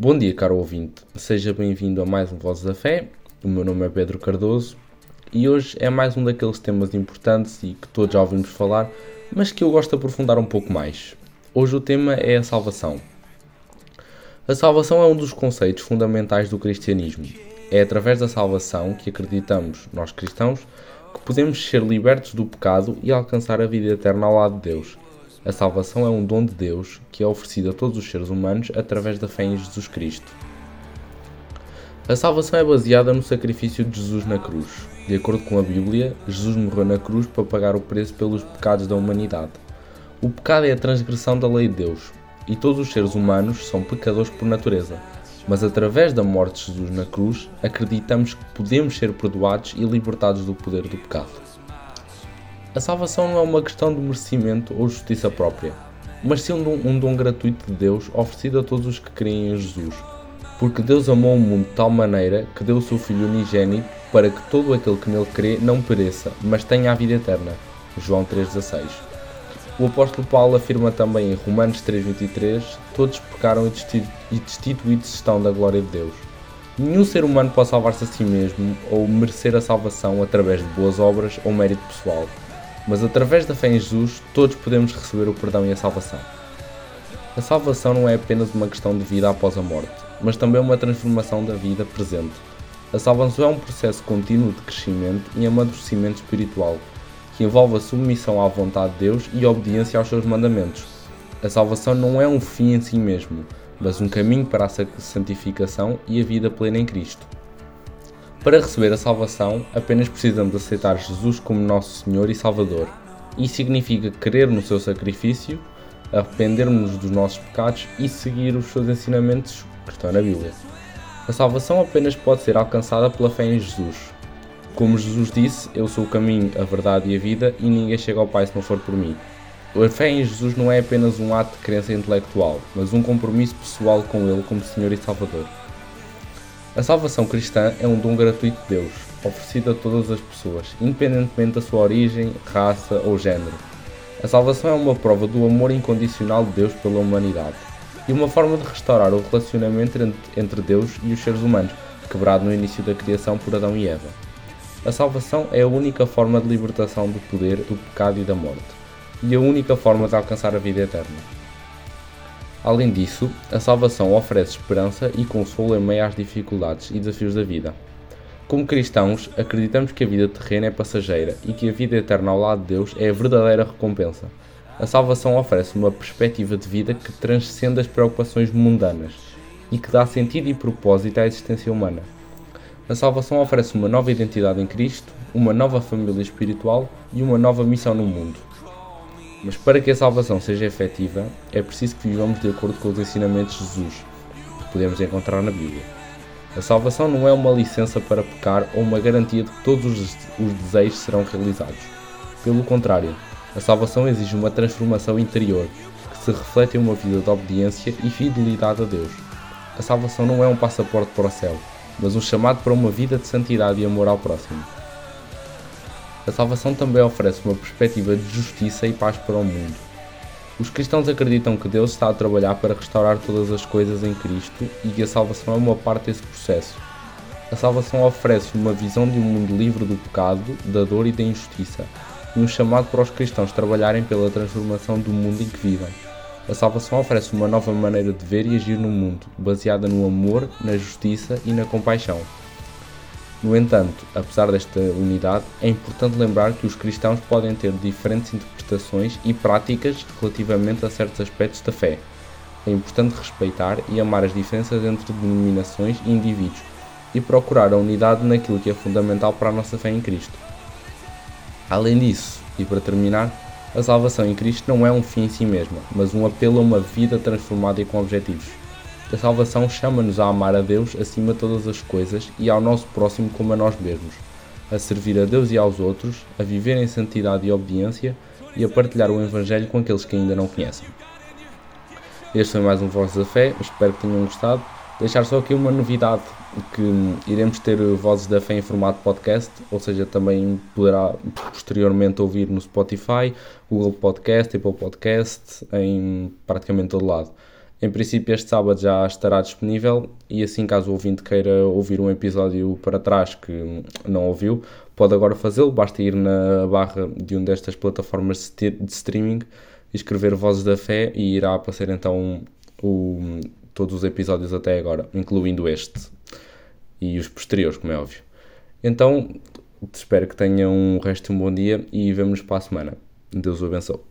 Bom dia, caro ouvinte. Seja bem-vindo a mais um Vozes da Fé. O meu nome é Pedro Cardoso e hoje é mais um daqueles temas importantes e que todos já ouvimos falar, mas que eu gosto de aprofundar um pouco mais. Hoje o tema é a salvação. A salvação é um dos conceitos fundamentais do cristianismo. É através da salvação que acreditamos, nós cristãos, que podemos ser libertos do pecado e alcançar a vida eterna ao lado de Deus. A salvação é um dom de Deus que é oferecido a todos os seres humanos através da fé em Jesus Cristo. A salvação é baseada no sacrifício de Jesus na cruz. De acordo com a Bíblia, Jesus morreu na cruz para pagar o preço pelos pecados da humanidade. O pecado é a transgressão da lei de Deus, e todos os seres humanos são pecadores por natureza. Mas através da morte de Jesus na cruz, acreditamos que podemos ser perdoados e libertados do poder do pecado. A salvação não é uma questão de merecimento ou justiça própria, mas sim um dom, um dom gratuito de Deus oferecido a todos os que creem em Jesus. Porque Deus amou o mundo de tal maneira que deu o seu Filho unigênito para que todo aquele que nele crê não pereça, mas tenha a vida eterna. João 3,16 O apóstolo Paulo afirma também em Romanos 3,23 Todos pecaram e destituídos estão da glória de Deus. Nenhum ser humano pode salvar-se a si mesmo ou merecer a salvação através de boas obras ou mérito pessoal mas através da fé em Jesus todos podemos receber o perdão e a salvação. A salvação não é apenas uma questão de vida após a morte, mas também uma transformação da vida presente. A salvação é um processo contínuo de crescimento e amadurecimento espiritual, que envolve a submissão à vontade de Deus e a obediência aos seus mandamentos. A salvação não é um fim em si mesmo, mas um caminho para a santificação e a vida plena em Cristo. Para receber a salvação, apenas precisamos aceitar Jesus como nosso Senhor e Salvador. Isso significa crer no seu sacrifício, arrependermos dos nossos pecados e seguir os seus ensinamentos que estão na Bíblia. A salvação apenas pode ser alcançada pela fé em Jesus. Como Jesus disse, eu sou o caminho, a verdade e a vida, e ninguém chega ao Pai se não for por mim. A fé em Jesus não é apenas um ato de crença intelectual, mas um compromisso pessoal com Ele como Senhor e Salvador. A salvação cristã é um dom gratuito de Deus, oferecido a todas as pessoas, independentemente da sua origem, raça ou género. A salvação é uma prova do amor incondicional de Deus pela humanidade e uma forma de restaurar o relacionamento entre Deus e os seres humanos, quebrado no início da criação por Adão e Eva. A salvação é a única forma de libertação do poder, do pecado e da morte, e a única forma de alcançar a vida eterna. Além disso, a salvação oferece esperança e consolo em meio às dificuldades e desafios da vida. Como cristãos, acreditamos que a vida terrena é passageira e que a vida eterna ao lado de Deus é a verdadeira recompensa. A salvação oferece uma perspectiva de vida que transcende as preocupações mundanas e que dá sentido e propósito à existência humana. A salvação oferece uma nova identidade em Cristo, uma nova família espiritual e uma nova missão no mundo. Mas para que a salvação seja efetiva, é preciso que vivamos de acordo com os ensinamentos de Jesus, que podemos encontrar na Bíblia. A salvação não é uma licença para pecar ou uma garantia de que todos os, desejos serão realizados. Pelo contrário, a salvação exige uma transformação interior, que se reflete em uma vida de obediência e fidelidade a Deus. A salvação não é um passaporte para o céu, mas um chamado para uma vida de santidade e amor ao próximo. A salvação também oferece uma perspectiva de justiça e paz para o mundo. Os cristãos acreditam que Deus está a trabalhar para restaurar todas as coisas em Cristo e que a salvação é uma parte desse processo. A salvação oferece uma visão de um mundo livre do pecado, da dor e da injustiça, e um chamado para os cristãos trabalharem pela transformação do mundo em que vivem. A salvação oferece uma nova maneira de ver e agir no mundo, baseada no amor, na justiça e na compaixão. No entanto, apesar desta unidade, é importante lembrar que os cristãos podem ter diferentes interpretações e práticas relativamente a certos aspectos da fé. É importante respeitar e amar as diferenças entre denominações e indivíduos e procurar a unidade naquilo que é fundamental para a nossa fé em Cristo. Além disso, e para terminar, a salvação em Cristo não é um fim em si mesma, mas um apelo a uma vida transformada e com objetivos. A salvação chama-nos a amar a Deus acima de todas as coisas e ao nosso próximo como a nós mesmos, a servir a Deus e aos outros, a viver em santidade e obediência e a partilhar o Evangelho com aqueles que ainda não conhecem. Este foi mais um Voz da Fé, espero que tenham gostado. Deixar só aqui uma novidade, que iremos ter Vozes da Fé em formato podcast, ou seja, também poderá posteriormente ouvir no Spotify, Google Podcast, Apple Podcast, em praticamente todo lado. Em princípio, este sábado já estará disponível e assim, caso o ouvinte queira ouvir um episódio para trás que não ouviu, pode agora fazê-lo. Basta ir na barra de uma destas plataformas de streaming, escrever Vozes da Fé e irá aparecer então o, todos os episódios até agora, incluindo este e os posteriores, como é óbvio. Então, espero que tenham um resto de um bom dia e vemos para a semana. Deus o abençoe.